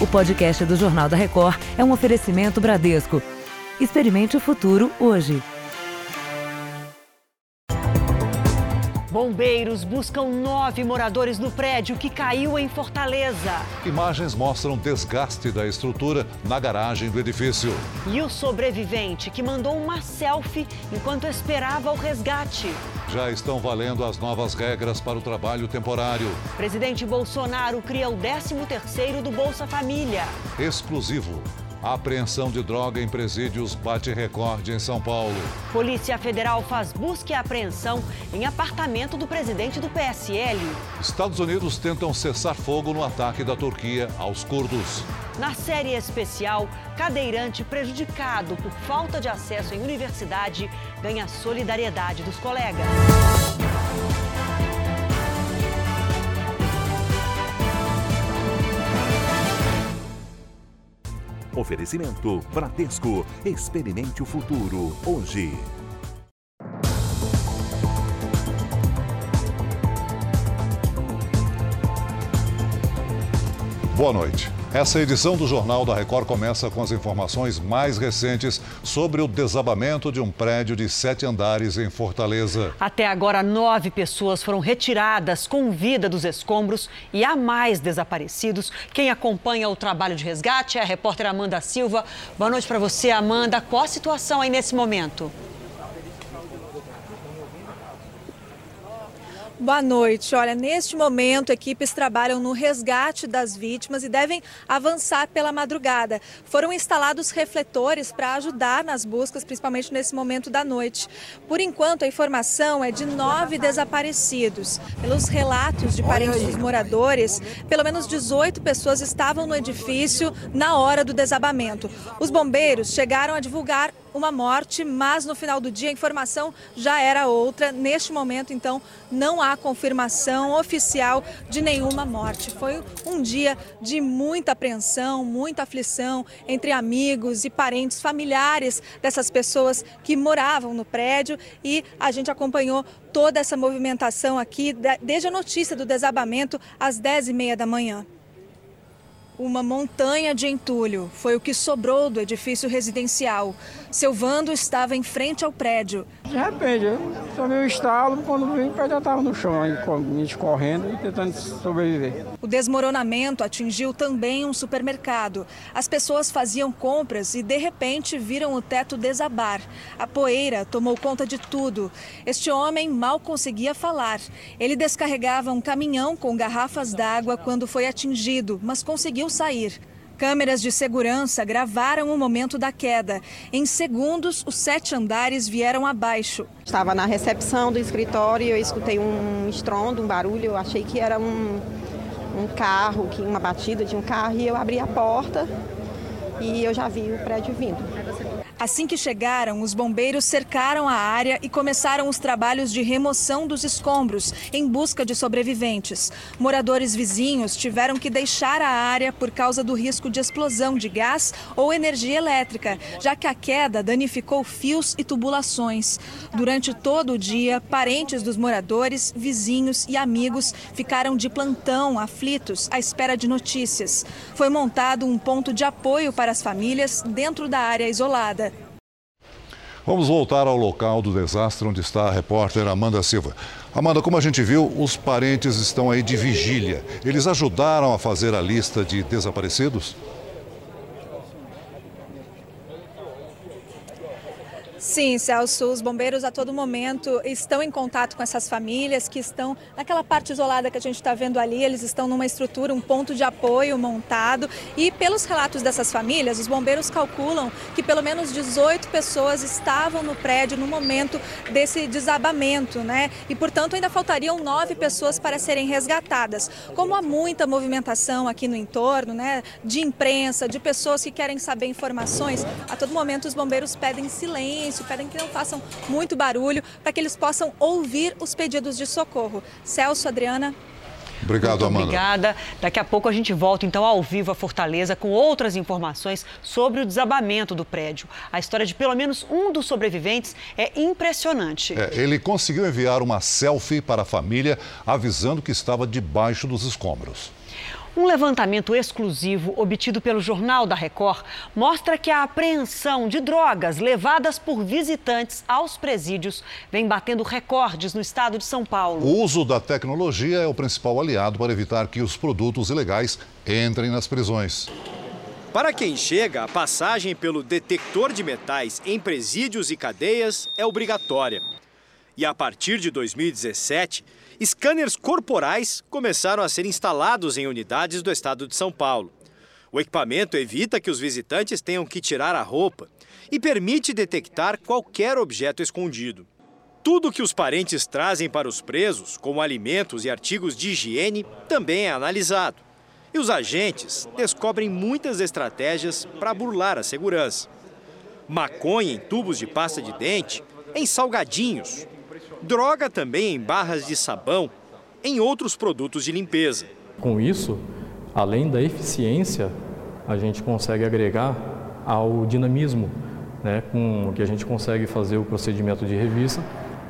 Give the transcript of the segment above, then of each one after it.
O podcast do Jornal da Record é um oferecimento Bradesco. Experimente o futuro hoje. Bombeiros buscam nove moradores no prédio que caiu em Fortaleza. Imagens mostram desgaste da estrutura na garagem do edifício. E o sobrevivente que mandou uma selfie enquanto esperava o resgate. Já estão valendo as novas regras para o trabalho temporário. Presidente Bolsonaro cria o 13º do Bolsa Família. Exclusivo. A apreensão de droga em presídios bate recorde em São Paulo. Polícia Federal faz busca e apreensão em apartamento do presidente do PSL. Estados Unidos tentam cessar fogo no ataque da Turquia aos curdos. Na série especial, cadeirante prejudicado por falta de acesso em universidade ganha solidariedade dos colegas. Oferecimento Bradesco. Experimente o futuro hoje. Boa noite. Essa edição do Jornal da Record começa com as informações mais recentes sobre o desabamento de um prédio de sete andares em Fortaleza. Até agora, nove pessoas foram retiradas com vida dos escombros e há mais desaparecidos. Quem acompanha o trabalho de resgate é a repórter Amanda Silva. Boa noite para você, Amanda. Qual a situação aí nesse momento? Boa noite. Olha, neste momento, equipes trabalham no resgate das vítimas e devem avançar pela madrugada. Foram instalados refletores para ajudar nas buscas, principalmente nesse momento da noite. Por enquanto, a informação é de nove desaparecidos. Pelos relatos de parentes dos moradores, pelo menos 18 pessoas estavam no edifício na hora do desabamento. Os bombeiros chegaram a divulgar uma morte, mas no final do dia a informação já era outra. Neste momento, então, não há confirmação oficial de nenhuma morte. Foi um dia de muita apreensão, muita aflição entre amigos e parentes familiares dessas pessoas que moravam no prédio e a gente acompanhou toda essa movimentação aqui desde a notícia do desabamento às 10h30 da manhã. Uma montanha de entulho foi o que sobrou do edifício residencial. Seu Vando estava em frente ao prédio. De repente, eu só vi o estalo, quando vim, o prédio estava no chão, aí, correndo e tentando sobreviver. O desmoronamento atingiu também um supermercado. As pessoas faziam compras e, de repente, viram o teto desabar. A poeira tomou conta de tudo. Este homem mal conseguia falar. Ele descarregava um caminhão com garrafas d'água quando foi atingido, mas conseguiu sair. Câmeras de segurança gravaram o momento da queda. Em segundos, os sete andares vieram abaixo. Estava na recepção do escritório, eu escutei um estrondo, um barulho, eu achei que era um, um carro, que uma batida de um carro, e eu abri a porta e eu já vi o prédio vindo. Assim que chegaram, os bombeiros cercaram a área e começaram os trabalhos de remoção dos escombros em busca de sobreviventes. Moradores vizinhos tiveram que deixar a área por causa do risco de explosão de gás ou energia elétrica, já que a queda danificou fios e tubulações. Durante todo o dia, parentes dos moradores, vizinhos e amigos ficaram de plantão, aflitos, à espera de notícias. Foi montado um ponto de apoio para as famílias dentro da área isolada. Vamos voltar ao local do desastre onde está a repórter Amanda Silva. Amanda, como a gente viu, os parentes estão aí de vigília. Eles ajudaram a fazer a lista de desaparecidos? Sim, Celso, os bombeiros a todo momento estão em contato com essas famílias que estão naquela parte isolada que a gente está vendo ali. Eles estão numa estrutura, um ponto de apoio montado. E pelos relatos dessas famílias, os bombeiros calculam que pelo menos 18 pessoas estavam no prédio no momento desse desabamento, né? E portanto ainda faltariam nove pessoas para serem resgatadas. Como há muita movimentação aqui no entorno, né? De imprensa, de pessoas que querem saber informações, a todo momento os bombeiros pedem silêncio pedem que não façam muito barulho para que eles possam ouvir os pedidos de socorro. Celso, Adriana. Obrigado, Muito Amanda. Obrigada. Daqui a pouco a gente volta então ao vivo a Fortaleza com outras informações sobre o desabamento do prédio. A história de pelo menos um dos sobreviventes é impressionante. É, ele conseguiu enviar uma selfie para a família avisando que estava debaixo dos escombros. Um levantamento exclusivo obtido pelo Jornal da Record mostra que a apreensão de drogas levadas por visitantes aos presídios vem batendo recordes no estado de São Paulo. O uso da tecnologia é o principal aliado para evitar que os produtos ilegais entrem nas prisões. Para quem chega, a passagem pelo detector de metais em presídios e cadeias é obrigatória. E a partir de 2017, Scanners corporais começaram a ser instalados em unidades do estado de São Paulo. O equipamento evita que os visitantes tenham que tirar a roupa e permite detectar qualquer objeto escondido. Tudo que os parentes trazem para os presos, como alimentos e artigos de higiene, também é analisado. E os agentes descobrem muitas estratégias para burlar a segurança. Maconha em tubos de pasta de dente, em salgadinhos, droga também em barras de sabão, em outros produtos de limpeza. Com isso, além da eficiência, a gente consegue agregar ao dinamismo, né, com que a gente consegue fazer o procedimento de revista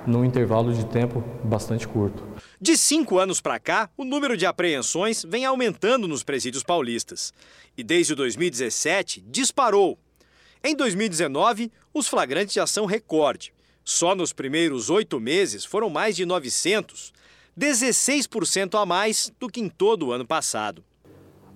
num intervalo de tempo bastante curto. De cinco anos para cá, o número de apreensões vem aumentando nos presídios paulistas. E desde 2017, disparou. Em 2019, os flagrantes já são recorde. Só nos primeiros oito meses foram mais de 900, 16% a mais do que em todo o ano passado.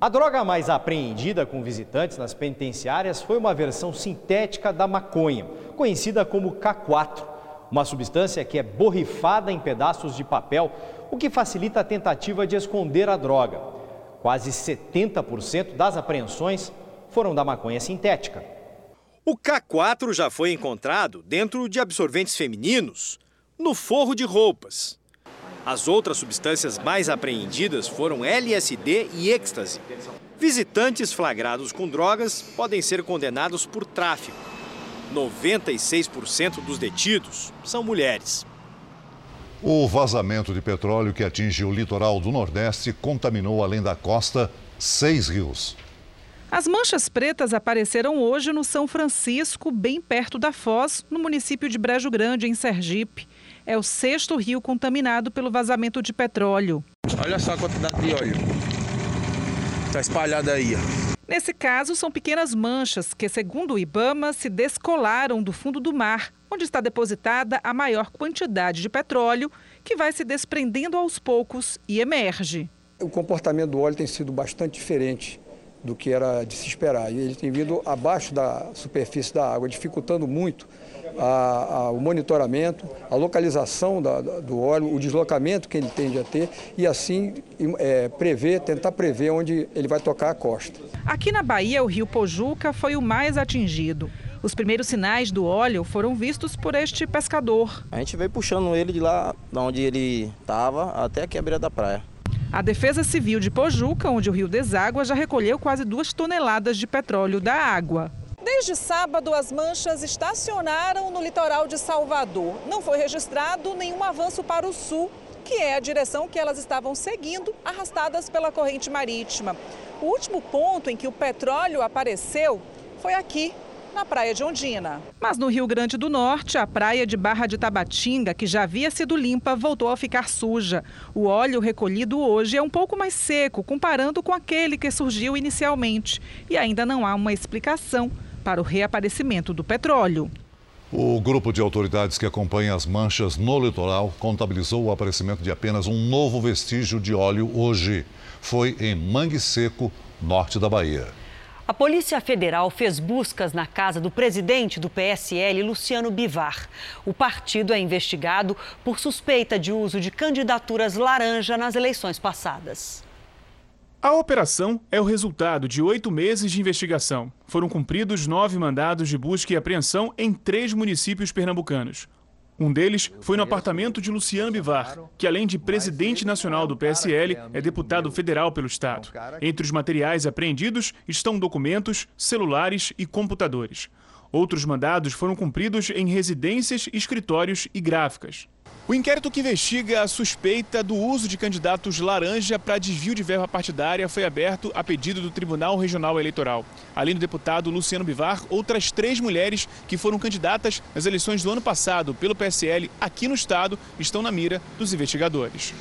A droga mais apreendida com visitantes nas penitenciárias foi uma versão sintética da maconha, conhecida como K4, uma substância que é borrifada em pedaços de papel, o que facilita a tentativa de esconder a droga. Quase 70% das apreensões foram da maconha sintética. O K4 já foi encontrado dentro de absorventes femininos, no forro de roupas. As outras substâncias mais apreendidas foram LSD e êxtase. Visitantes flagrados com drogas podem ser condenados por tráfico. 96% dos detidos são mulheres. O vazamento de petróleo que atinge o litoral do Nordeste contaminou, além da costa, seis rios. As manchas pretas apareceram hoje no São Francisco, bem perto da Foz, no município de Brejo Grande, em Sergipe. É o sexto rio contaminado pelo vazamento de petróleo. Olha só a quantidade de óleo. Está espalhada aí. Nesse caso, são pequenas manchas que, segundo o Ibama, se descolaram do fundo do mar, onde está depositada a maior quantidade de petróleo, que vai se desprendendo aos poucos e emerge. O comportamento do óleo tem sido bastante diferente do que era de se esperar. E ele tem vindo abaixo da superfície da água, dificultando muito a, a, o monitoramento, a localização da, do óleo, o deslocamento que ele tende a ter e assim é, prever, tentar prever onde ele vai tocar a costa. Aqui na Bahia, o rio Pojuca foi o mais atingido. Os primeiros sinais do óleo foram vistos por este pescador. A gente veio puxando ele de lá, de onde ele estava, até aqui a beira da praia. A Defesa Civil de Pojuca, onde o rio deságua, já recolheu quase duas toneladas de petróleo da água. Desde sábado, as manchas estacionaram no litoral de Salvador. Não foi registrado nenhum avanço para o sul, que é a direção que elas estavam seguindo, arrastadas pela corrente marítima. O último ponto em que o petróleo apareceu foi aqui, na praia de Ondina. Mas no Rio Grande do Norte, a praia de Barra de Tabatinga, que já havia sido limpa, voltou a ficar suja. O óleo recolhido hoje é um pouco mais seco, comparando com aquele que surgiu inicialmente. E ainda não há uma explicação para o reaparecimento do petróleo. O grupo de autoridades que acompanha as manchas no litoral contabilizou o aparecimento de apenas um novo vestígio de óleo hoje. Foi em Mangue Seco, norte da Bahia. A Polícia Federal fez buscas na casa do presidente do PSL, Luciano Bivar. O partido é investigado por suspeita de uso de candidaturas laranja nas eleições passadas. A operação é o resultado de oito meses de investigação. Foram cumpridos nove mandados de busca e apreensão em três municípios pernambucanos. Um deles foi no apartamento de Luciano Bivar, que além de presidente nacional do PSL, é deputado federal pelo Estado. Entre os materiais apreendidos estão documentos, celulares e computadores. Outros mandados foram cumpridos em residências, escritórios e gráficas. O inquérito que investiga a suspeita do uso de candidatos laranja para desvio de verba partidária foi aberto a pedido do Tribunal Regional Eleitoral. Além do deputado Luciano Bivar, outras três mulheres que foram candidatas nas eleições do ano passado pelo PSL aqui no estado estão na mira dos investigadores.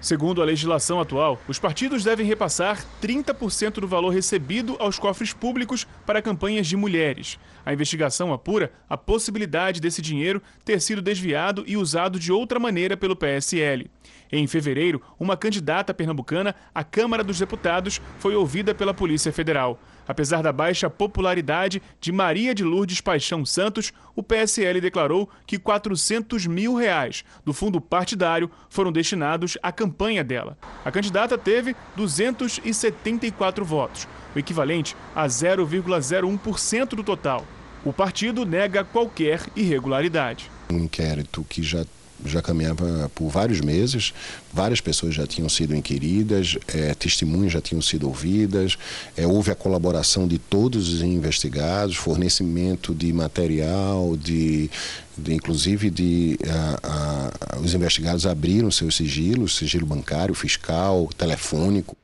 Segundo a legislação atual, os partidos devem repassar 30% do valor recebido aos cofres públicos para campanhas de mulheres. A investigação apura a possibilidade desse dinheiro ter sido desviado e usado de outra maneira pelo PSL. Em fevereiro, uma candidata pernambucana à Câmara dos Deputados foi ouvida pela Polícia Federal. Apesar da baixa popularidade de Maria de Lourdes Paixão Santos, o PSL declarou que 400 mil reais do fundo partidário foram destinados à campanha dela. A candidata teve 274 votos, o equivalente a 0,01% do total. O partido nega qualquer irregularidade. Um inquérito que já já caminhava por vários meses, várias pessoas já tinham sido inquiridas, é, testemunhas já tinham sido ouvidas, é, houve a colaboração de todos os investigados, fornecimento de material, de, de inclusive de a, a, os investigados abriram seus sigilos, sigilo bancário, fiscal, telefônico.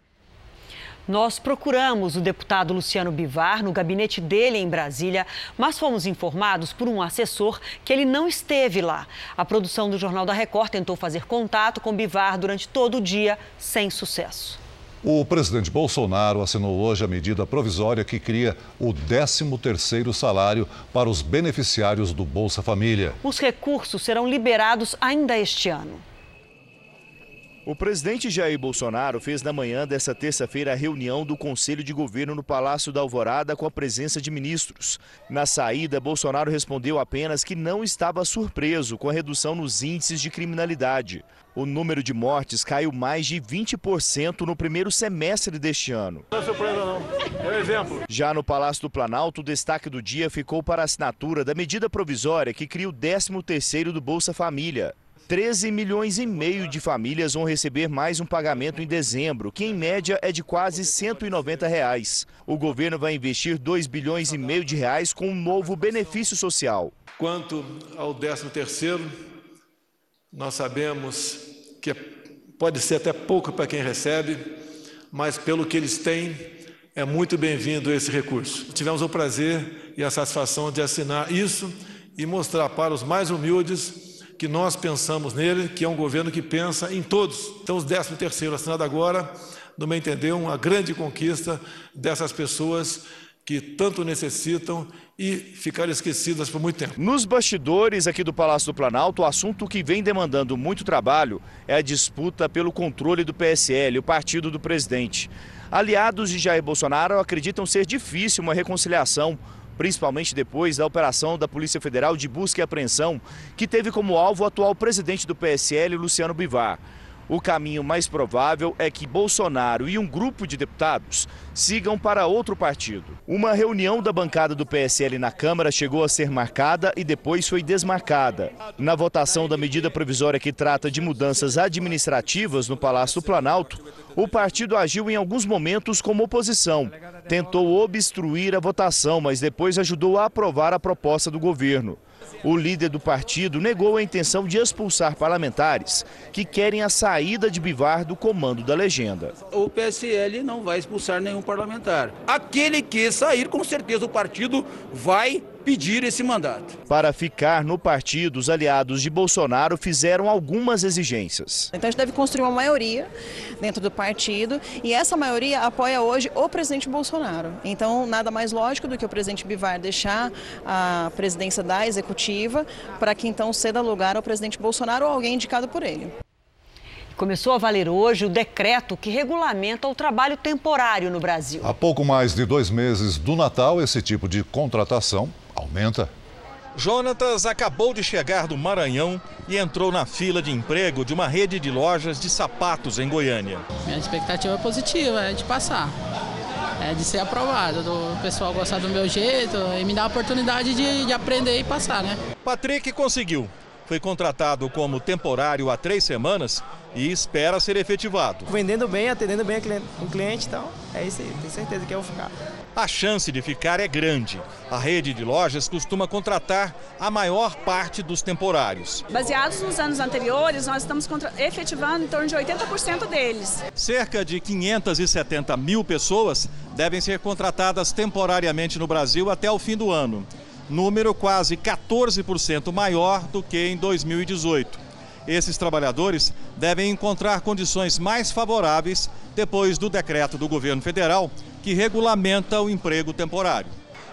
Nós procuramos o deputado Luciano Bivar no gabinete dele em Brasília, mas fomos informados por um assessor que ele não esteve lá. A produção do Jornal da Record tentou fazer contato com Bivar durante todo o dia, sem sucesso. O presidente Bolsonaro assinou hoje a medida provisória que cria o 13º salário para os beneficiários do Bolsa Família. Os recursos serão liberados ainda este ano. O presidente Jair Bolsonaro fez na manhã desta terça-feira a reunião do Conselho de Governo no Palácio da Alvorada com a presença de ministros. Na saída, Bolsonaro respondeu apenas que não estava surpreso com a redução nos índices de criminalidade. O número de mortes caiu mais de 20% no primeiro semestre deste ano. Não é surpresa não, é um exemplo. Já no Palácio do Planalto, o destaque do dia ficou para a assinatura da medida provisória que cria o 13º do Bolsa Família. 13 milhões e meio de famílias vão receber mais um pagamento em dezembro, que em média é de quase 190 reais. O governo vai investir 2 bilhões e meio de reais com um novo benefício social. Quanto ao 13 terceiro, nós sabemos que pode ser até pouco para quem recebe, mas pelo que eles têm, é muito bem-vindo esse recurso. Tivemos o prazer e a satisfação de assinar isso e mostrar para os mais humildes que nós pensamos nele, que é um governo que pensa em todos. Então, os 13 terceiro assinado agora, no meu entender, uma grande conquista dessas pessoas que tanto necessitam e ficaram esquecidas por muito tempo. Nos bastidores aqui do Palácio do Planalto, o assunto que vem demandando muito trabalho é a disputa pelo controle do PSL, o partido do presidente. Aliados de Jair Bolsonaro acreditam ser difícil uma reconciliação principalmente depois da operação da Polícia Federal de busca e apreensão, que teve como alvo o atual presidente do PSL, Luciano Bivar. O caminho mais provável é que Bolsonaro e um grupo de deputados sigam para outro partido. Uma reunião da bancada do PSL na Câmara chegou a ser marcada e depois foi desmarcada. Na votação da medida provisória que trata de mudanças administrativas no Palácio do Planalto, o partido agiu em alguns momentos como oposição. Tentou obstruir a votação, mas depois ajudou a aprovar a proposta do governo. O líder do partido negou a intenção de expulsar parlamentares que querem a saída de Bivar do comando da legenda. O PSL não vai expulsar nenhum parlamentar. Aquele que sair, com certeza o partido vai pedir esse mandato. Para ficar no partido, os aliados de Bolsonaro fizeram algumas exigências. Então a gente deve construir uma maioria dentro do partido e essa maioria apoia hoje o presidente Bolsonaro. Então nada mais lógico do que o presidente Bivar deixar a presidência da executiva para que então ceda lugar ao presidente Bolsonaro ou alguém indicado por ele. Começou a valer hoje o decreto que regulamenta o trabalho temporário no Brasil. Há pouco mais de dois meses do Natal, esse tipo de contratação aumenta. Jonatas acabou de chegar do Maranhão e entrou na fila de emprego de uma rede de lojas de sapatos em Goiânia. Minha expectativa é positiva, é de passar. É de ser aprovado, do pessoal gostar do meu jeito e me dar a oportunidade de, de aprender e passar, né? Patrick conseguiu. Foi contratado como temporário há três semanas e espera ser efetivado. Vendendo bem, atendendo bem o cliente então. É isso aí, tenho certeza que eu vou ficar. A chance de ficar é grande. A rede de lojas costuma contratar a maior parte dos temporários. Baseados nos anos anteriores, nós estamos efetivando em torno de 80% deles. Cerca de 570 mil pessoas devem ser contratadas temporariamente no Brasil até o fim do ano. Número quase 14% maior do que em 2018. Esses trabalhadores devem encontrar condições mais favoráveis depois do decreto do governo federal que regulamenta o emprego temporário.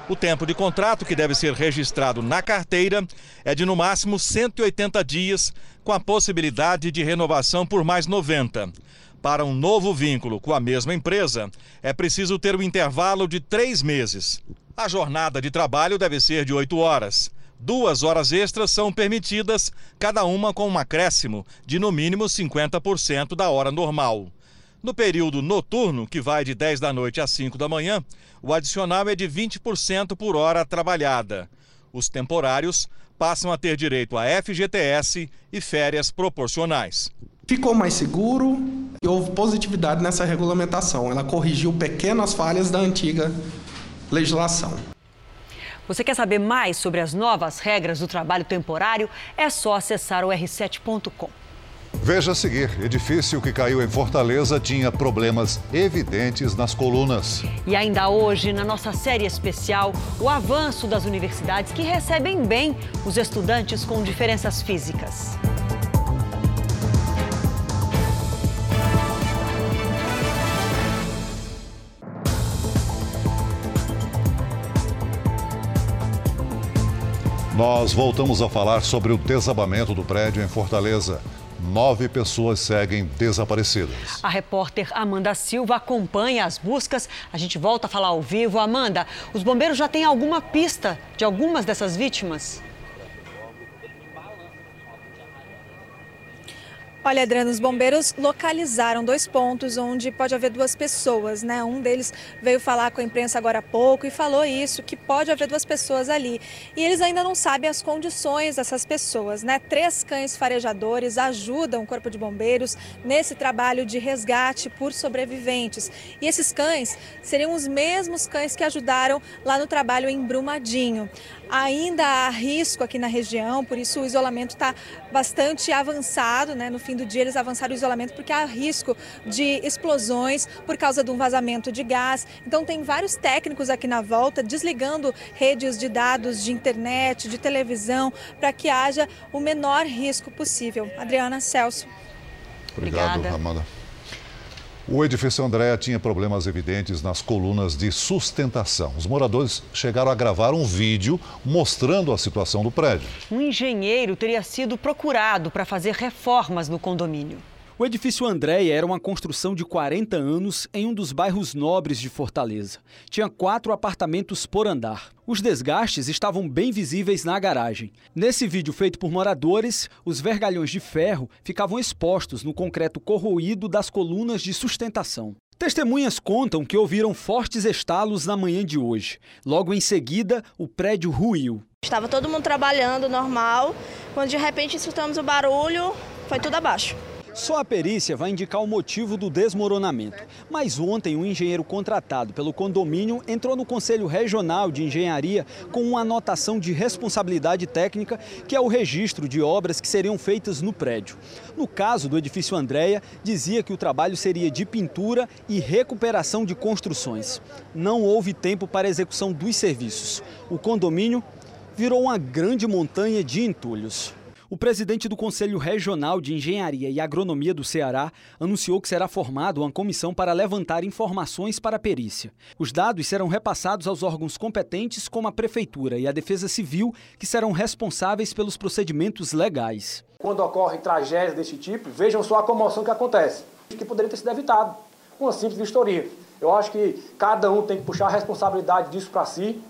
O tempo de contrato que deve ser registrado na carteira é de no máximo 180 dias, com a possibilidade de renovação por mais 90. Para um novo vínculo com a mesma empresa, é preciso ter um intervalo de três meses. A jornada de trabalho deve ser de oito horas. Duas horas extras são permitidas, cada uma com um acréscimo de no mínimo 50% da hora normal. No período noturno, que vai de 10 da noite às 5 da manhã, o adicional é de 20% por hora trabalhada. Os temporários passam a ter direito a FGTS e férias proporcionais. Ficou mais seguro e houve positividade nessa regulamentação. Ela corrigiu pequenas falhas da antiga legislação. Você quer saber mais sobre as novas regras do trabalho temporário? É só acessar o r7.com. Veja a seguir: edifício que caiu em Fortaleza tinha problemas evidentes nas colunas. E ainda hoje, na nossa série especial, o avanço das universidades que recebem bem os estudantes com diferenças físicas. Nós voltamos a falar sobre o desabamento do prédio em Fortaleza. Nove pessoas seguem desaparecidas. A repórter Amanda Silva acompanha as buscas. A gente volta a falar ao vivo. Amanda, os bombeiros já têm alguma pista de algumas dessas vítimas? Olha, Adriano, os bombeiros localizaram dois pontos onde pode haver duas pessoas, né? Um deles veio falar com a imprensa agora há pouco e falou isso, que pode haver duas pessoas ali. E eles ainda não sabem as condições dessas pessoas, né? Três cães farejadores ajudam o Corpo de Bombeiros nesse trabalho de resgate por sobreviventes. E esses cães seriam os mesmos cães que ajudaram lá no trabalho em Brumadinho. Ainda há risco aqui na região, por isso o isolamento está bastante avançado. Né? No fim do dia, eles avançaram o isolamento porque há risco de explosões por causa de um vazamento de gás. Então, tem vários técnicos aqui na volta desligando redes de dados de internet, de televisão, para que haja o menor risco possível. Adriana Celso. Obrigado, Obrigada. Amanda. O edifício Andréa tinha problemas evidentes nas colunas de sustentação. Os moradores chegaram a gravar um vídeo mostrando a situação do prédio. Um engenheiro teria sido procurado para fazer reformas no condomínio. O edifício Andréia era uma construção de 40 anos em um dos bairros nobres de Fortaleza. Tinha quatro apartamentos por andar. Os desgastes estavam bem visíveis na garagem. Nesse vídeo feito por moradores, os vergalhões de ferro ficavam expostos no concreto corroído das colunas de sustentação. Testemunhas contam que ouviram fortes estalos na manhã de hoje. Logo em seguida, o prédio ruiu. Estava todo mundo trabalhando normal, quando de repente escutamos o barulho, foi tudo abaixo. Só a perícia vai indicar o motivo do desmoronamento. Mas ontem, um engenheiro contratado pelo condomínio entrou no Conselho Regional de Engenharia com uma anotação de responsabilidade técnica, que é o registro de obras que seriam feitas no prédio. No caso do edifício Andréia, dizia que o trabalho seria de pintura e recuperação de construções. Não houve tempo para execução dos serviços. O condomínio virou uma grande montanha de entulhos. O presidente do Conselho Regional de Engenharia e Agronomia do Ceará anunciou que será formada uma comissão para levantar informações para a perícia. Os dados serão repassados aos órgãos competentes, como a Prefeitura e a Defesa Civil, que serão responsáveis pelos procedimentos legais. Quando ocorrem tragédias desse tipo, vejam só a comoção que acontece, que poderia ter sido evitado com uma simples vistoria. Eu acho que cada um tem que puxar a responsabilidade disso para si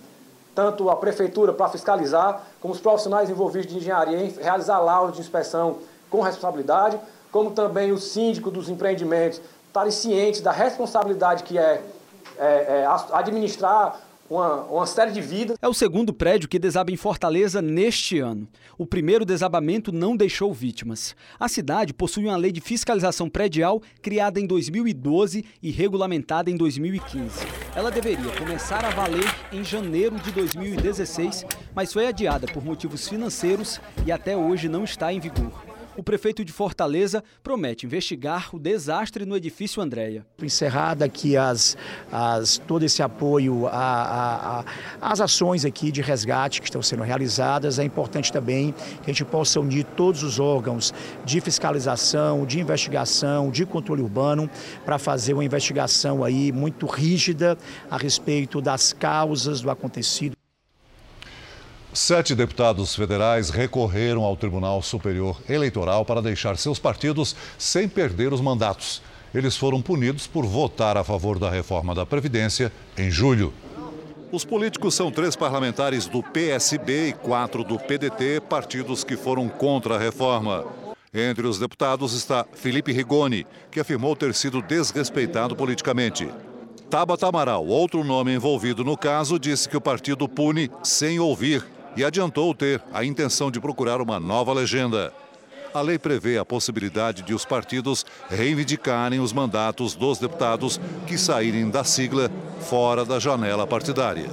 tanto a prefeitura para fiscalizar, como os profissionais envolvidos de engenharia em realizar laudos de inspeção com responsabilidade, como também o síndico dos empreendimentos estarem cientes da responsabilidade que é, é, é administrar uma, uma, série de vidas. É o segundo prédio que desaba em Fortaleza neste ano. O primeiro desabamento não deixou vítimas. A cidade possui uma lei de fiscalização predial criada em 2012 e regulamentada em 2015. Ela deveria começar a valer em janeiro de 2016, mas foi adiada por motivos financeiros e até hoje não está em vigor. O prefeito de Fortaleza promete investigar o desastre no edifício Andréia. Encerrada aqui as, as, todo esse apoio às ações aqui de resgate que estão sendo realizadas, é importante também que a gente possa unir todos os órgãos de fiscalização, de investigação, de controle urbano, para fazer uma investigação aí muito rígida a respeito das causas do acontecido. Sete deputados federais recorreram ao Tribunal Superior Eleitoral para deixar seus partidos sem perder os mandatos. Eles foram punidos por votar a favor da reforma da Previdência em julho. Os políticos são três parlamentares do PSB e quatro do PDT, partidos que foram contra a reforma. Entre os deputados está Felipe Rigoni, que afirmou ter sido desrespeitado politicamente. Tabata Amaral, outro nome envolvido no caso, disse que o partido pune sem ouvir e adiantou ter a intenção de procurar uma nova legenda. A lei prevê a possibilidade de os partidos reivindicarem os mandatos dos deputados que saírem da sigla fora da janela partidária.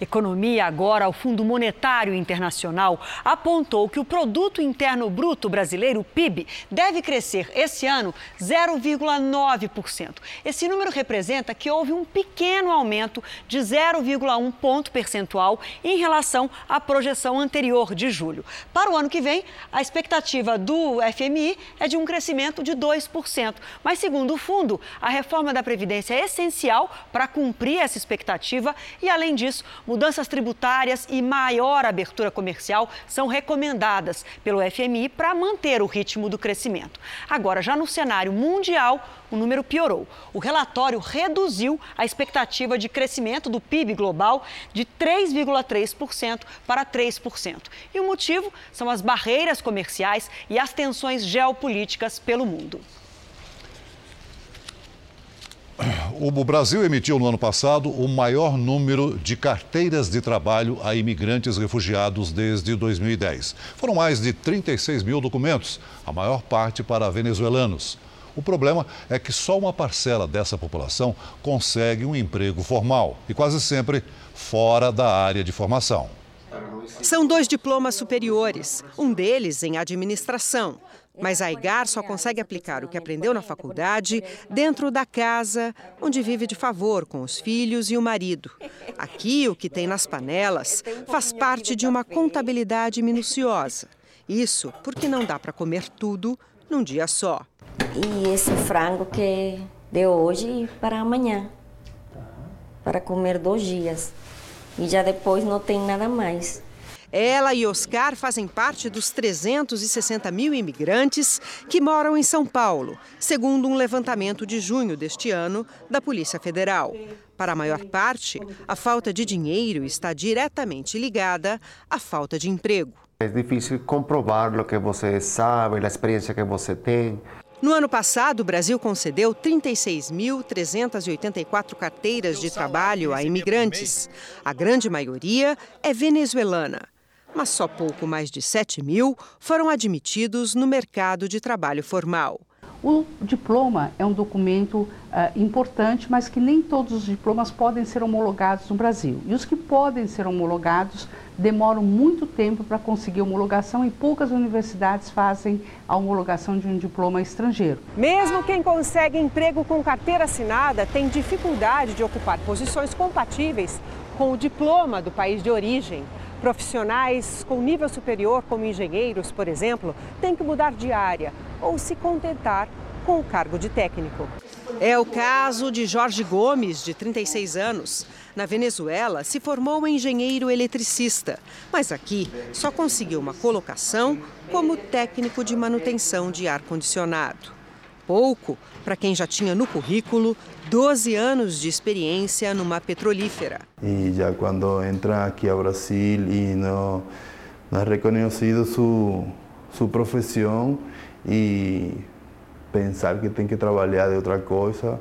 Economia agora, o Fundo Monetário Internacional apontou que o produto interno bruto brasileiro, o PIB, deve crescer esse ano 0,9%. Esse número representa que houve um pequeno aumento de 0,1 ponto percentual em relação à projeção anterior de julho. Para o ano que vem, a expectativa do FMI é de um crescimento de 2%. Mas segundo o fundo, a reforma da previdência é essencial para cumprir essa expectativa e além disso, mudanças tributárias e maior abertura comercial são recomendadas pelo FMI para manter o ritmo do crescimento. Agora, já no cenário mundial, o número piorou. O relatório reduziu a expectativa de crescimento do PIB global de 3,3% para 3%. E o motivo são as barreiras comerciais e as tensões geopolíticas pelo mundo. O Brasil emitiu no ano passado o maior número de carteiras de trabalho a imigrantes refugiados desde 2010. Foram mais de 36 mil documentos, a maior parte para venezuelanos. O problema é que só uma parcela dessa população consegue um emprego formal e quase sempre fora da área de formação. São dois diplomas superiores, um deles em administração. Mas a Igar só consegue aplicar o que aprendeu na faculdade dentro da casa, onde vive de favor com os filhos e o marido. Aqui, o que tem nas panelas faz parte de uma contabilidade minuciosa. Isso porque não dá para comer tudo num dia só. E esse frango que deu hoje para amanhã, para comer dois dias. E já depois não tem nada mais. Ela e Oscar fazem parte dos 360 mil imigrantes que moram em São Paulo, segundo um levantamento de junho deste ano da Polícia Federal. Para a maior parte, a falta de dinheiro está diretamente ligada à falta de emprego. É difícil comprovar o que você sabe, a experiência que você tem. No ano passado, o Brasil concedeu 36.384 carteiras de trabalho a imigrantes. A grande maioria é venezuelana mas só pouco mais de 7 mil foram admitidos no mercado de trabalho formal. O diploma é um documento uh, importante, mas que nem todos os diplomas podem ser homologados no Brasil. E os que podem ser homologados demoram muito tempo para conseguir homologação e poucas universidades fazem a homologação de um diploma estrangeiro. Mesmo quem consegue emprego com carteira assinada tem dificuldade de ocupar posições compatíveis com o diploma do país de origem. Profissionais com nível superior, como engenheiros, por exemplo, têm que mudar de área ou se contentar com o cargo de técnico. É o caso de Jorge Gomes, de 36 anos. Na Venezuela, se formou engenheiro eletricista, mas aqui só conseguiu uma colocação como técnico de manutenção de ar-condicionado. Pouco para quem já tinha no currículo 12 anos de experiência numa petrolífera. E já quando entra aqui ao Brasil e não, não é reconhecido sua, sua profissão e pensar que tem que trabalhar de outra coisa,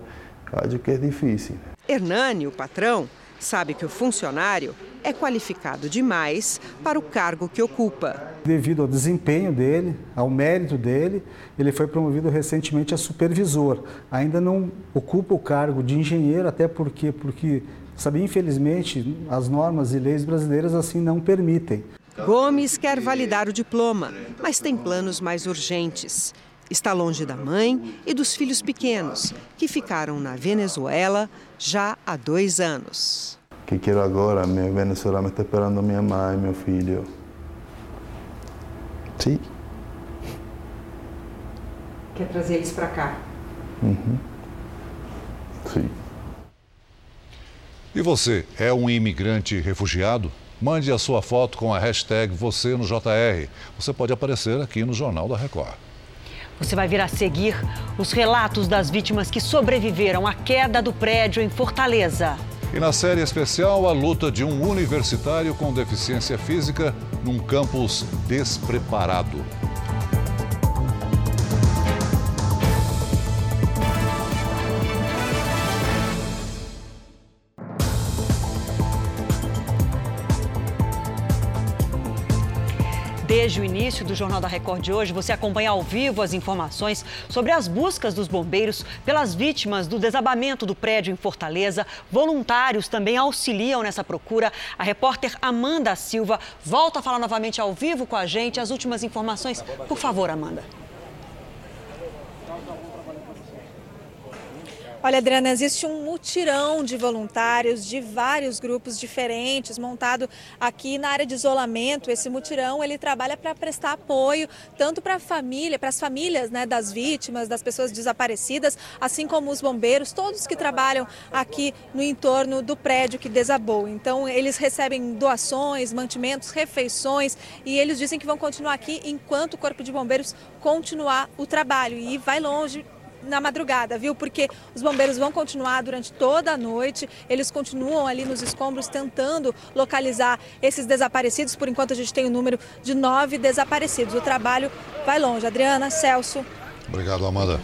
acho que é difícil. Hernani, o patrão, sabe que o funcionário é qualificado demais para o cargo que ocupa. Devido ao desempenho dele, ao mérito dele, ele foi promovido recentemente a supervisor. Ainda não ocupa o cargo de engenheiro, até porque, porque sabe, infelizmente, as normas e leis brasileiras assim não permitem. Gomes quer validar o diploma, mas tem planos mais urgentes. Está longe da mãe e dos filhos pequenos, que ficaram na Venezuela já há dois anos. O que quero agora? Minha Venezuela me está esperando minha mãe e meu filho. Sim. Quer trazer eles para cá? Uhum. Sim. E você é um imigrante refugiado? Mande a sua foto com a hashtag você no JR. Você pode aparecer aqui no Jornal da Record. Você vai vir a seguir os relatos das vítimas que sobreviveram à queda do prédio em Fortaleza. E na série especial, a luta de um universitário com deficiência física num campus despreparado. Desde o início do Jornal da Record de hoje, você acompanha ao vivo as informações sobre as buscas dos bombeiros pelas vítimas do desabamento do prédio em Fortaleza. Voluntários também auxiliam nessa procura. A repórter Amanda Silva volta a falar novamente ao vivo com a gente. As últimas informações, por favor, Amanda. Olha, Adriana, existe um mutirão de voluntários de vários grupos diferentes montado aqui na área de isolamento. Esse mutirão ele trabalha para prestar apoio tanto para a família, para as famílias né, das vítimas, das pessoas desaparecidas, assim como os bombeiros, todos que trabalham aqui no entorno do prédio que desabou. Então, eles recebem doações, mantimentos, refeições e eles dizem que vão continuar aqui enquanto o Corpo de Bombeiros continuar o trabalho. E vai longe na madrugada, viu? Porque os bombeiros vão continuar durante toda a noite, eles continuam ali nos escombros tentando localizar esses desaparecidos. Por enquanto, a gente tem o um número de nove desaparecidos. O trabalho vai longe. Adriana, Celso. Obrigado, Amanda.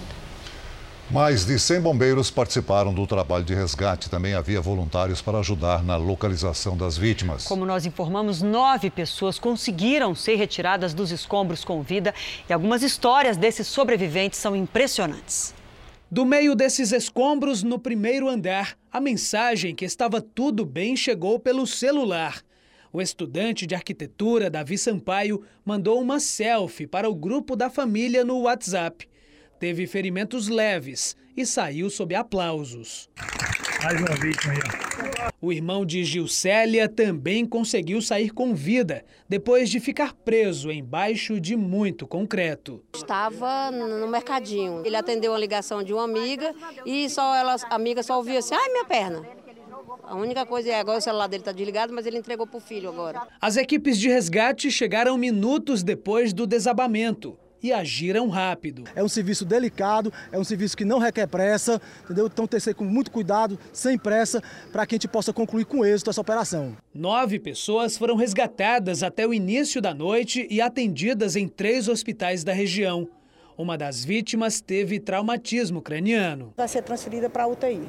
Mais de 100 bombeiros participaram do trabalho de resgate. Também havia voluntários para ajudar na localização das vítimas. Como nós informamos, nove pessoas conseguiram ser retiradas dos escombros com vida e algumas histórias desses sobreviventes são impressionantes. Do meio desses escombros, no primeiro andar, a mensagem que estava tudo bem chegou pelo celular. O estudante de arquitetura, Davi Sampaio, mandou uma selfie para o grupo da família no WhatsApp teve ferimentos leves e saiu sob aplausos. Mais uma vítima aí. O irmão de Gilcélia também conseguiu sair com vida, depois de ficar preso embaixo de muito concreto. Estava no mercadinho. Ele atendeu uma ligação de uma amiga e só ela, a amiga só ouvia assim, ai minha perna. A única coisa é agora o celular dele está desligado, mas ele entregou para o filho agora. As equipes de resgate chegaram minutos depois do desabamento e agiram rápido. É um serviço delicado, é um serviço que não requer pressa, entendeu? Então tem que ser com muito cuidado, sem pressa, para que a gente possa concluir com êxito essa operação. Nove pessoas foram resgatadas até o início da noite e atendidas em três hospitais da região. Uma das vítimas teve traumatismo craniano. Vai ser transferida para a UTI.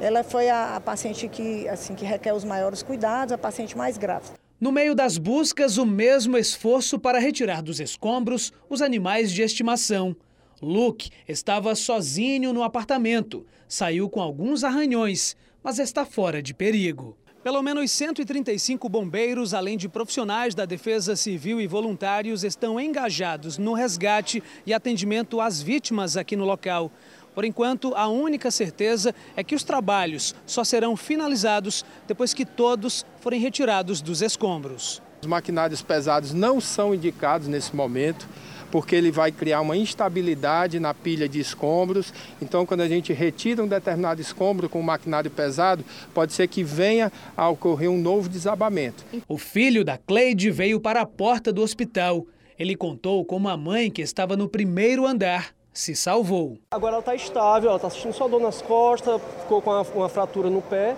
Ela foi a, a paciente que, assim, que requer os maiores cuidados, a paciente mais grave. No meio das buscas, o mesmo esforço para retirar dos escombros os animais de estimação. Luke estava sozinho no apartamento. Saiu com alguns arranhões, mas está fora de perigo. Pelo menos 135 bombeiros, além de profissionais da Defesa Civil e voluntários, estão engajados no resgate e atendimento às vítimas aqui no local. Por enquanto, a única certeza é que os trabalhos só serão finalizados depois que todos forem retirados dos escombros. Os maquinários pesados não são indicados nesse momento, porque ele vai criar uma instabilidade na pilha de escombros. Então, quando a gente retira um determinado escombro com um maquinário pesado, pode ser que venha a ocorrer um novo desabamento. O filho da Cleide veio para a porta do hospital. Ele contou como a mãe, que estava no primeiro andar, se salvou. Agora ela está estável, ela está sentindo só dor nas costas, ficou com uma, uma fratura no pé,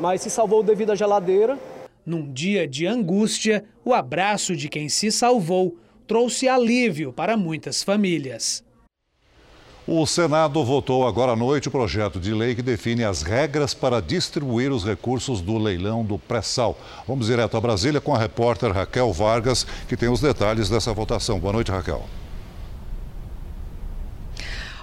mas se salvou devido à geladeira. Num dia de angústia, o abraço de quem se salvou trouxe alívio para muitas famílias. O Senado votou agora à noite o projeto de lei que define as regras para distribuir os recursos do leilão do pré-sal. Vamos direto a Brasília com a repórter Raquel Vargas, que tem os detalhes dessa votação. Boa noite, Raquel.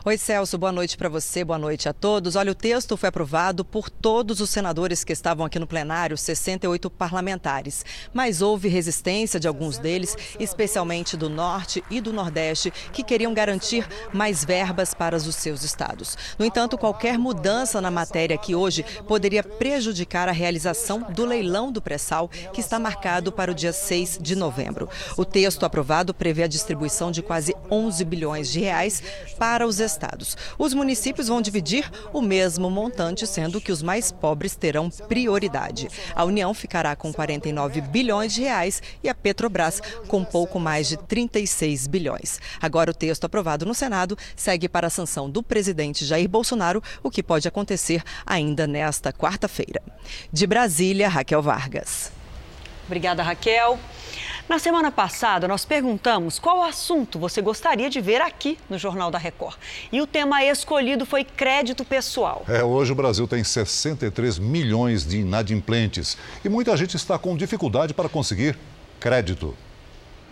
Oi, Celso, boa noite para você, boa noite a todos. Olha, o texto foi aprovado por todos os senadores que estavam aqui no plenário, 68 parlamentares. Mas houve resistência de alguns deles, especialmente do Norte e do Nordeste, que queriam garantir mais verbas para os seus estados. No entanto, qualquer mudança na matéria aqui hoje poderia prejudicar a realização do leilão do pré-sal, que está marcado para o dia 6 de novembro. O texto aprovado prevê a distribuição de quase 11 bilhões de reais para os estados. Os municípios vão dividir o mesmo montante, sendo que os mais pobres terão prioridade. A União ficará com 49 bilhões de reais e a Petrobras com pouco mais de 36 bilhões. Agora o texto aprovado no Senado segue para a sanção do presidente Jair Bolsonaro, o que pode acontecer ainda nesta quarta-feira. De Brasília, Raquel Vargas. Obrigada, Raquel. Na semana passada, nós perguntamos qual assunto você gostaria de ver aqui no Jornal da Record. E o tema escolhido foi crédito pessoal. É, hoje o Brasil tem 63 milhões de inadimplentes e muita gente está com dificuldade para conseguir crédito.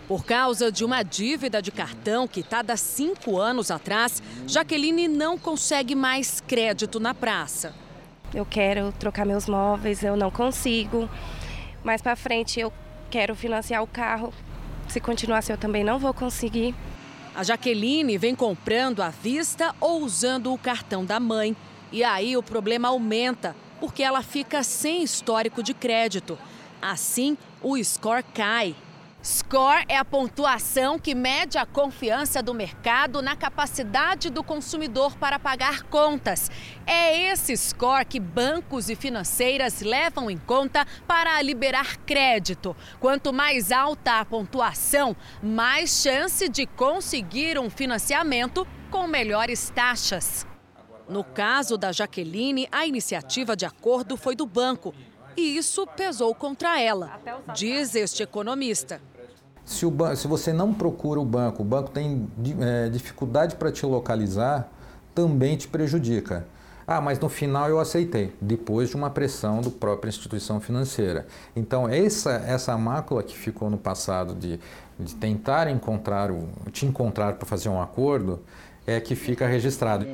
Por causa de uma dívida de cartão quitada cinco anos atrás, Jaqueline não consegue mais crédito na praça. Eu quero trocar meus móveis, eu não consigo. Mais para frente eu quero financiar o carro. Se continuar assim, eu também não vou conseguir. A Jaqueline vem comprando à vista ou usando o cartão da mãe. E aí o problema aumenta, porque ela fica sem histórico de crédito. Assim, o score cai Score é a pontuação que mede a confiança do mercado na capacidade do consumidor para pagar contas. É esse score que bancos e financeiras levam em conta para liberar crédito. Quanto mais alta a pontuação, mais chance de conseguir um financiamento com melhores taxas. No caso da Jaqueline, a iniciativa de acordo foi do banco. E isso pesou contra ela, diz este economista. Se, o banco, se você não procura o banco, o banco tem é, dificuldade para te localizar, também te prejudica. Ah, mas no final eu aceitei, depois de uma pressão do própria instituição financeira. Então, essa, essa mácula que ficou no passado de, de tentar encontrar, o, te encontrar para fazer um acordo, é que fica registrado.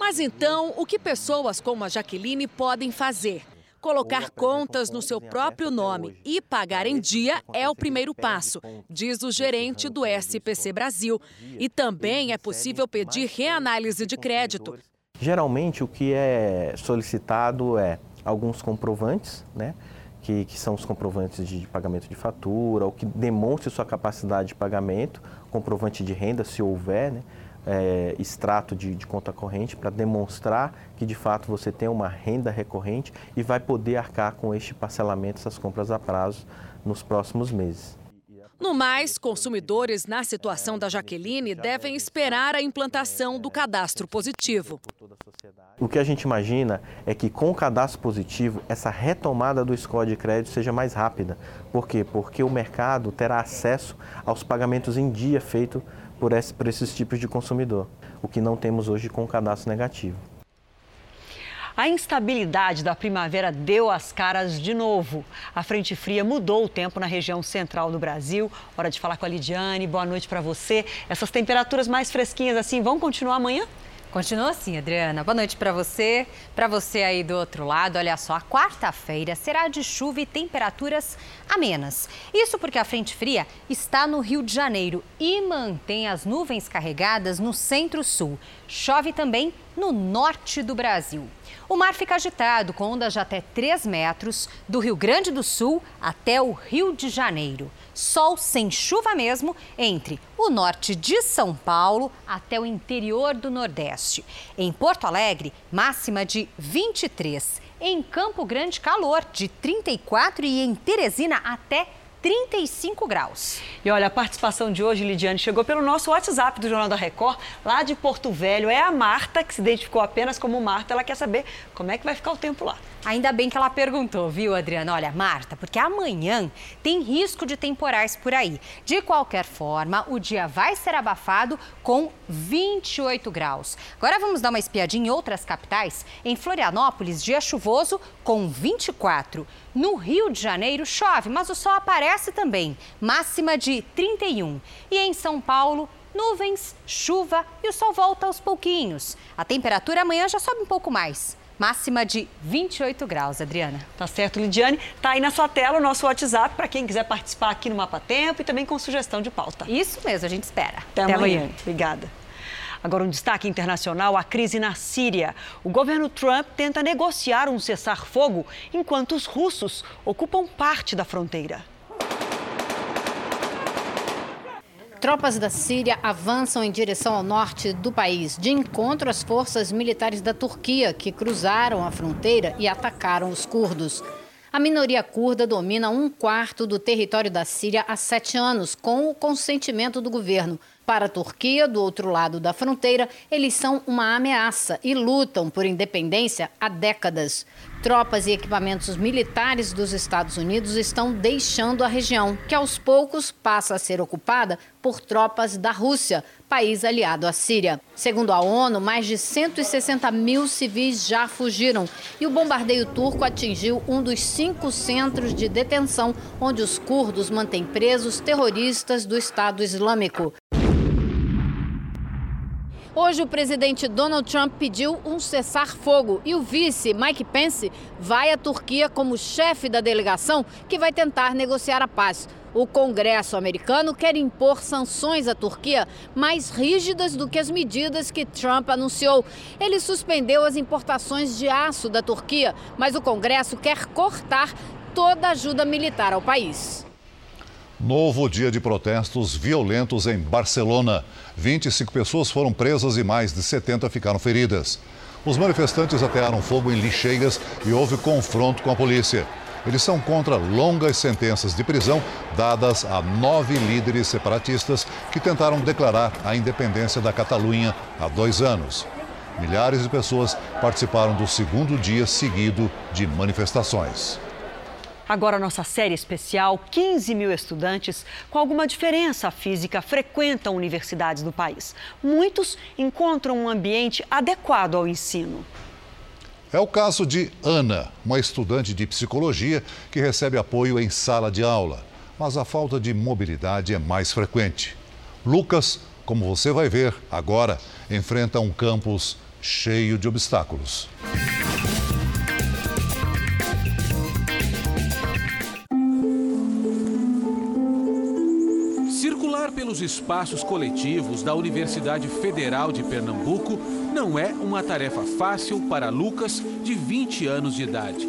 Mas então, o que pessoas como a Jaqueline podem fazer? Colocar contas no seu próprio nome e pagar em dia é o primeiro passo, diz o gerente do SPC Brasil. E também é possível pedir reanálise de crédito. Geralmente, o que é solicitado é alguns comprovantes, né? Que, que, são os comprovantes de pagamento de fatura, ou que demonstre sua capacidade de pagamento, comprovante de renda, se houver, né? É, extrato de, de conta corrente para demonstrar que de fato você tem uma renda recorrente e vai poder arcar com este parcelamento, essas compras a prazo nos próximos meses. No mais, consumidores na situação da Jaqueline devem esperar a implantação do cadastro positivo. O que a gente imagina é que com o cadastro positivo, essa retomada do score de crédito seja mais rápida. Por quê? Porque o mercado terá acesso aos pagamentos em dia feitos por, esse, por esses tipos de consumidor, o que não temos hoje com o cadastro negativo. A instabilidade da primavera deu as caras de novo. A frente fria mudou o tempo na região central do Brasil. Hora de falar com a Lidiane. Boa noite para você. Essas temperaturas mais fresquinhas assim vão continuar amanhã? Continua assim, Adriana. Boa noite para você. Para você aí do outro lado, olha só, a quarta-feira será de chuva e temperaturas amenas. Isso porque a frente fria está no Rio de Janeiro e mantém as nuvens carregadas no centro-sul. Chove também no norte do Brasil. O mar fica agitado, com ondas de até 3 metros, do Rio Grande do Sul até o Rio de Janeiro. Sol sem chuva mesmo entre o norte de São Paulo até o interior do Nordeste. Em Porto Alegre, máxima de 23. Em Campo Grande, calor de 34 e em Teresina até 35 graus. E olha, a participação de hoje, Lidiane, chegou pelo nosso WhatsApp do Jornal da Record, lá de Porto Velho. É a Marta, que se identificou apenas como Marta. Ela quer saber como é que vai ficar o tempo lá. Ainda bem que ela perguntou, viu, Adriana? Olha, Marta, porque amanhã tem risco de temporais por aí. De qualquer forma, o dia vai ser abafado com 28 graus. Agora vamos dar uma espiadinha em outras capitais. Em Florianópolis, dia chuvoso com 24. No Rio de Janeiro, chove, mas o sol aparece também. Máxima de 31. E em São Paulo, nuvens, chuva e o sol volta aos pouquinhos. A temperatura amanhã já sobe um pouco mais. Máxima de 28 graus, Adriana. Tá certo, Lidiane. Tá aí na sua tela o nosso WhatsApp para quem quiser participar aqui no Mapa Tempo e também com sugestão de pauta. Isso mesmo, a gente espera. Até, Até amanhã. amanhã. Obrigada. Agora, um destaque internacional: a crise na Síria. O governo Trump tenta negociar um cessar-fogo enquanto os russos ocupam parte da fronteira. Tropas da Síria avançam em direção ao norte do país, de encontro às forças militares da Turquia, que cruzaram a fronteira e atacaram os curdos. A minoria curda domina um quarto do território da Síria há sete anos, com o consentimento do governo. Para a Turquia, do outro lado da fronteira, eles são uma ameaça e lutam por independência há décadas. Tropas e equipamentos militares dos Estados Unidos estão deixando a região, que aos poucos passa a ser ocupada por tropas da Rússia, país aliado à Síria. Segundo a ONU, mais de 160 mil civis já fugiram e o bombardeio turco atingiu um dos cinco centros de detenção onde os curdos mantêm presos terroristas do Estado Islâmico. Hoje, o presidente Donald Trump pediu um cessar-fogo e o vice, Mike Pence, vai à Turquia como chefe da delegação que vai tentar negociar a paz. O Congresso americano quer impor sanções à Turquia mais rígidas do que as medidas que Trump anunciou. Ele suspendeu as importações de aço da Turquia, mas o Congresso quer cortar toda a ajuda militar ao país. Novo dia de protestos violentos em Barcelona. 25 pessoas foram presas e mais de 70 ficaram feridas. Os manifestantes atearam fogo em lixeiras e houve confronto com a polícia. Eles são contra longas sentenças de prisão dadas a nove líderes separatistas que tentaram declarar a independência da Catalunha há dois anos. Milhares de pessoas participaram do segundo dia seguido de manifestações. Agora, nossa série especial: 15 mil estudantes com alguma diferença física frequentam universidades do país. Muitos encontram um ambiente adequado ao ensino. É o caso de Ana, uma estudante de psicologia que recebe apoio em sala de aula, mas a falta de mobilidade é mais frequente. Lucas, como você vai ver agora, enfrenta um campus cheio de obstáculos. Pelos espaços coletivos da Universidade Federal de Pernambuco não é uma tarefa fácil para Lucas, de 20 anos de idade.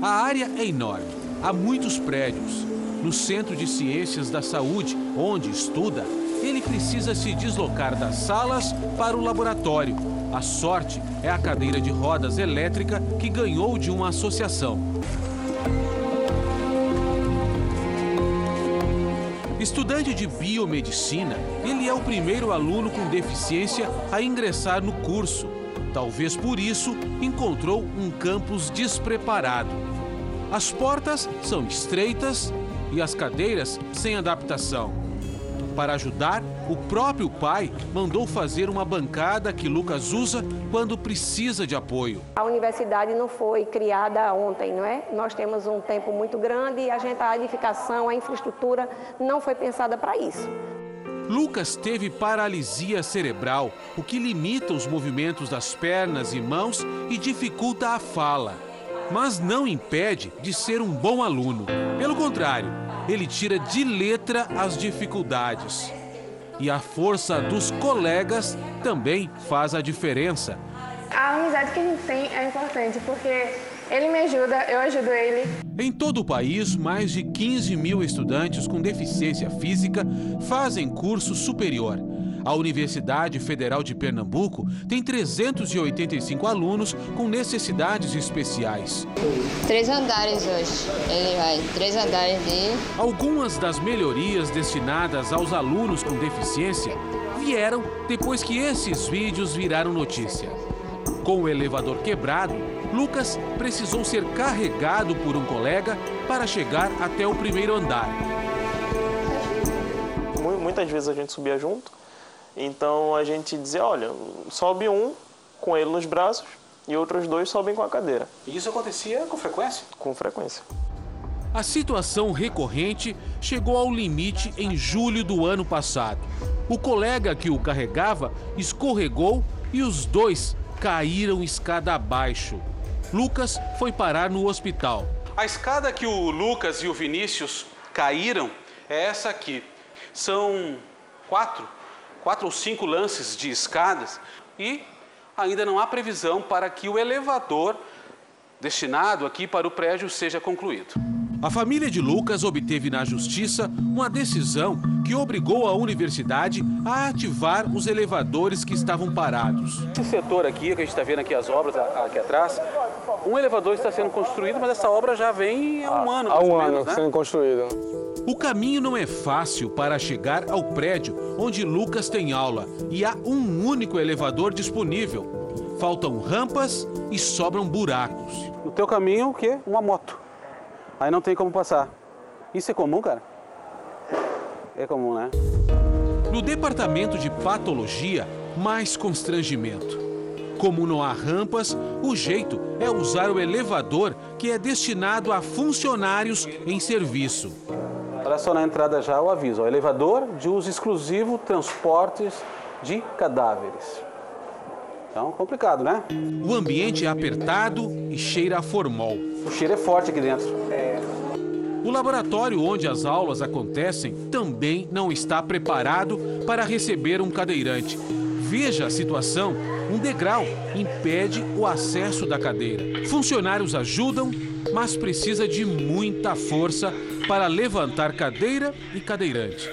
A área é enorme, há muitos prédios. No Centro de Ciências da Saúde, onde estuda, ele precisa se deslocar das salas para o laboratório. A sorte é a cadeira de rodas elétrica que ganhou de uma associação. Estudante de biomedicina, ele é o primeiro aluno com deficiência a ingressar no curso. Talvez por isso encontrou um campus despreparado. As portas são estreitas e as cadeiras sem adaptação. Para ajudar, o próprio pai mandou fazer uma bancada que Lucas usa quando precisa de apoio. A universidade não foi criada ontem, não é? Nós temos um tempo muito grande e a, gente, a edificação, a infraestrutura não foi pensada para isso. Lucas teve paralisia cerebral, o que limita os movimentos das pernas e mãos e dificulta a fala. Mas não impede de ser um bom aluno. Pelo contrário, ele tira de letra as dificuldades. E a força dos colegas também faz a diferença. A amizade que a gente tem é importante porque ele me ajuda, eu ajudo ele. Em todo o país, mais de 15 mil estudantes com deficiência física fazem curso superior. A Universidade Federal de Pernambuco tem 385 alunos com necessidades especiais. Três andares hoje. Ele vai, três andares de. Algumas das melhorias destinadas aos alunos com deficiência vieram depois que esses vídeos viraram notícia. Com o elevador quebrado, Lucas precisou ser carregado por um colega para chegar até o primeiro andar. Muitas vezes a gente subia junto então a gente dizia, olha, sobe um com ele nos braços e outros dois sobem com a cadeira. E isso acontecia com frequência? Com frequência. A situação recorrente chegou ao limite em julho do ano passado. O colega que o carregava escorregou e os dois caíram escada abaixo. Lucas foi parar no hospital. A escada que o Lucas e o Vinícius caíram é essa aqui. São quatro, quatro ou cinco lances de escadas e ainda não há previsão para que o elevador destinado aqui para o prédio seja concluído. A família de Lucas obteve na justiça uma decisão que obrigou a universidade a ativar os elevadores que estavam parados. Esse setor aqui, que a gente está vendo aqui as obras aqui atrás, um elevador está sendo construído, mas essa obra já vem há um ano. Há um ano menos, né? sendo construído. O caminho não é fácil para chegar ao prédio onde Lucas tem aula e há um único elevador disponível. Faltam rampas e sobram buracos. No teu caminho, o quê? Uma moto. Aí não tem como passar. Isso é comum, cara? É comum, né? No departamento de patologia, mais constrangimento. Como não há rampas, o jeito é usar o elevador que é destinado a funcionários em serviço. Olha só na entrada já o aviso: ó, elevador de uso exclusivo, transportes de cadáveres. Então, complicado, né? O ambiente é apertado e cheira a formol. O cheiro é forte aqui dentro. É. O laboratório onde as aulas acontecem também não está preparado para receber um cadeirante. Veja a situação: um degrau impede o acesso da cadeira. Funcionários ajudam, mas precisa de muita força para levantar cadeira e cadeirante.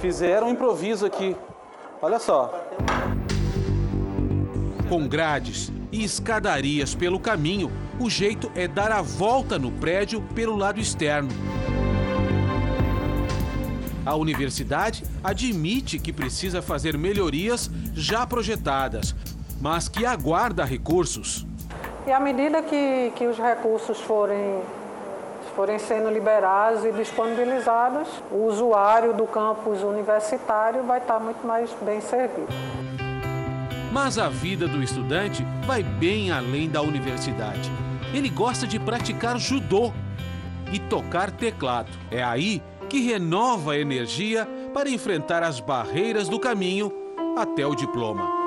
Fizeram um improviso aqui. Olha só. Com grades e escadarias pelo caminho, o jeito é dar a volta no prédio pelo lado externo. A universidade admite que precisa fazer melhorias já projetadas, mas que aguarda recursos. E à medida que, que os recursos forem, forem sendo liberados e disponibilizados, o usuário do campus universitário vai estar muito mais bem servido. Mas a vida do estudante vai bem além da universidade. Ele gosta de praticar judô e tocar teclado. É aí que renova a energia para enfrentar as barreiras do caminho até o diploma.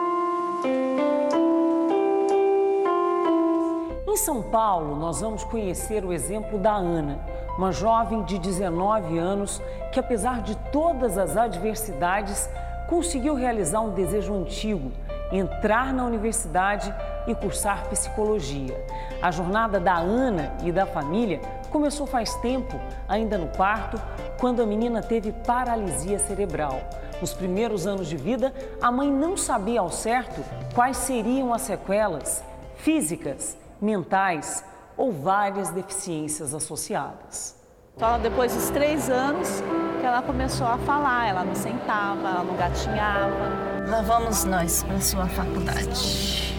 Em São Paulo, nós vamos conhecer o exemplo da Ana, uma jovem de 19 anos que, apesar de todas as adversidades, conseguiu realizar um desejo antigo entrar na universidade e cursar psicologia. A jornada da Ana e da família começou faz tempo, ainda no parto, quando a menina teve paralisia cerebral. Nos primeiros anos de vida, a mãe não sabia ao certo quais seriam as sequelas físicas, mentais ou várias deficiências associadas. Só depois dos três anos que ela começou a falar, ela não sentava, ela não gatinhava. Lá vamos nós para sua faculdade.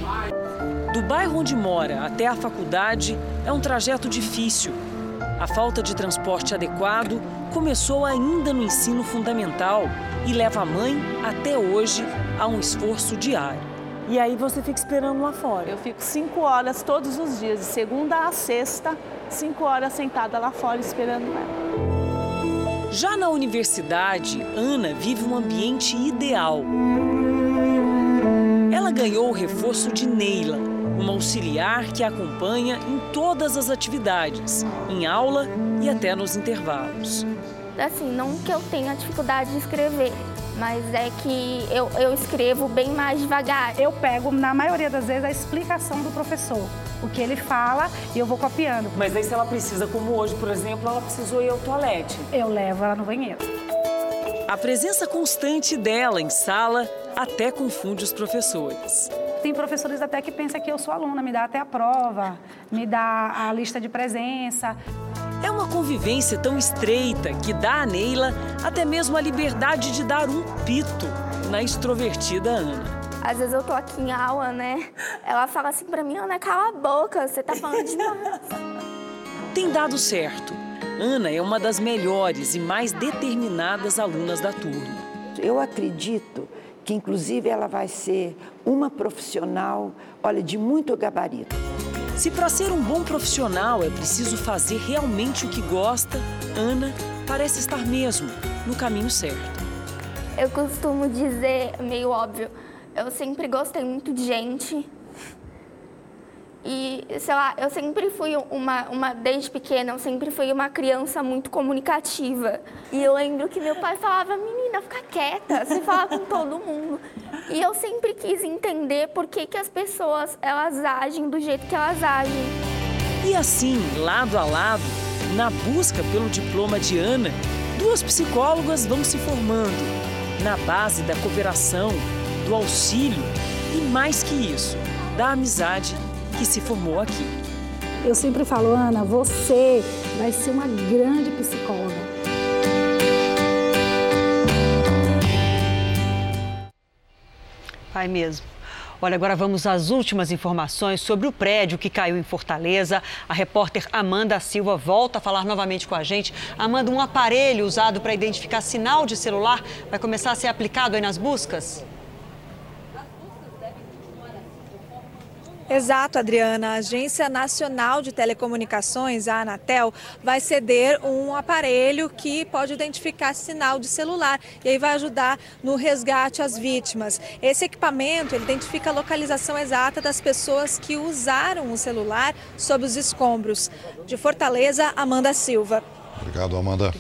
Do bairro onde mora até a faculdade é um trajeto difícil. A falta de transporte adequado começou ainda no ensino fundamental e leva a mãe, até hoje, a um esforço diário. E aí você fica esperando lá fora? Eu fico cinco horas todos os dias, de segunda a sexta, cinco horas sentada lá fora esperando ela. Já na universidade, Ana vive um ambiente ideal. Ela ganhou o reforço de Neila, uma auxiliar que a acompanha em todas as atividades, em aula e até nos intervalos. Assim, não que eu tenha dificuldade de escrever, mas é que eu, eu escrevo bem mais devagar. Eu pego, na maioria das vezes, a explicação do professor. O que ele fala e eu vou copiando. Mas aí se ela precisa, como hoje, por exemplo, ela precisou ir ao toalete. Eu levo ela no banheiro. A presença constante dela em sala até confunde os professores. Tem professores até que pensam que eu sou aluna, me dá até a prova, me dá a lista de presença. É uma convivência tão estreita que dá a Neila até mesmo a liberdade de dar um pito na extrovertida Ana. Às vezes eu tô aqui em aula, né? Ela fala assim pra mim, Ana, cala a boca, você tá falando demais. Tem dado certo. Ana é uma das melhores e mais determinadas alunas da turma. Eu acredito que inclusive ela vai ser uma profissional, olha, de muito gabarito. Se para ser um bom profissional é preciso fazer realmente o que gosta, Ana parece estar mesmo no caminho certo. Eu costumo dizer, meio óbvio, eu sempre gostei muito de gente. E, sei lá, eu sempre fui uma, uma, desde pequena, eu sempre fui uma criança muito comunicativa. E eu lembro que meu pai falava, menina, fica quieta, você fala com todo mundo. E eu sempre quis entender por que, que as pessoas, elas agem do jeito que elas agem. E assim, lado a lado, na busca pelo diploma de Ana, duas psicólogas vão se formando na base da cooperação, do auxílio e mais que isso, da amizade que se formou aqui. Eu sempre falo, Ana, você vai ser uma grande psicóloga. Vai mesmo. Olha, agora vamos às últimas informações sobre o prédio que caiu em Fortaleza. A repórter Amanda Silva volta a falar novamente com a gente. Amanda, um aparelho usado para identificar sinal de celular vai começar a ser aplicado aí nas buscas? Exato, Adriana. A Agência Nacional de Telecomunicações, a Anatel, vai ceder um aparelho que pode identificar sinal de celular e aí vai ajudar no resgate às vítimas. Esse equipamento identifica a localização exata das pessoas que usaram o celular sob os escombros. De Fortaleza, Amanda Silva. Obrigado, Amanda.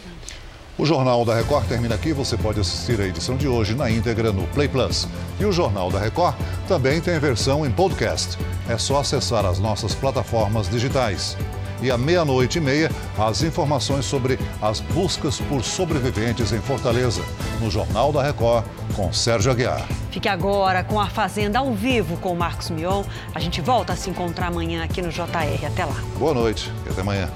O Jornal da Record termina aqui. Você pode assistir a edição de hoje na íntegra no Play Plus. E o Jornal da Record também tem versão em podcast. É só acessar as nossas plataformas digitais. E à meia-noite e meia, as informações sobre as buscas por sobreviventes em Fortaleza, no Jornal da Record, com Sérgio Aguiar. Fique agora com a Fazenda ao vivo com o Marcos Mion. A gente volta a se encontrar amanhã aqui no JR. Até lá. Boa noite e até amanhã.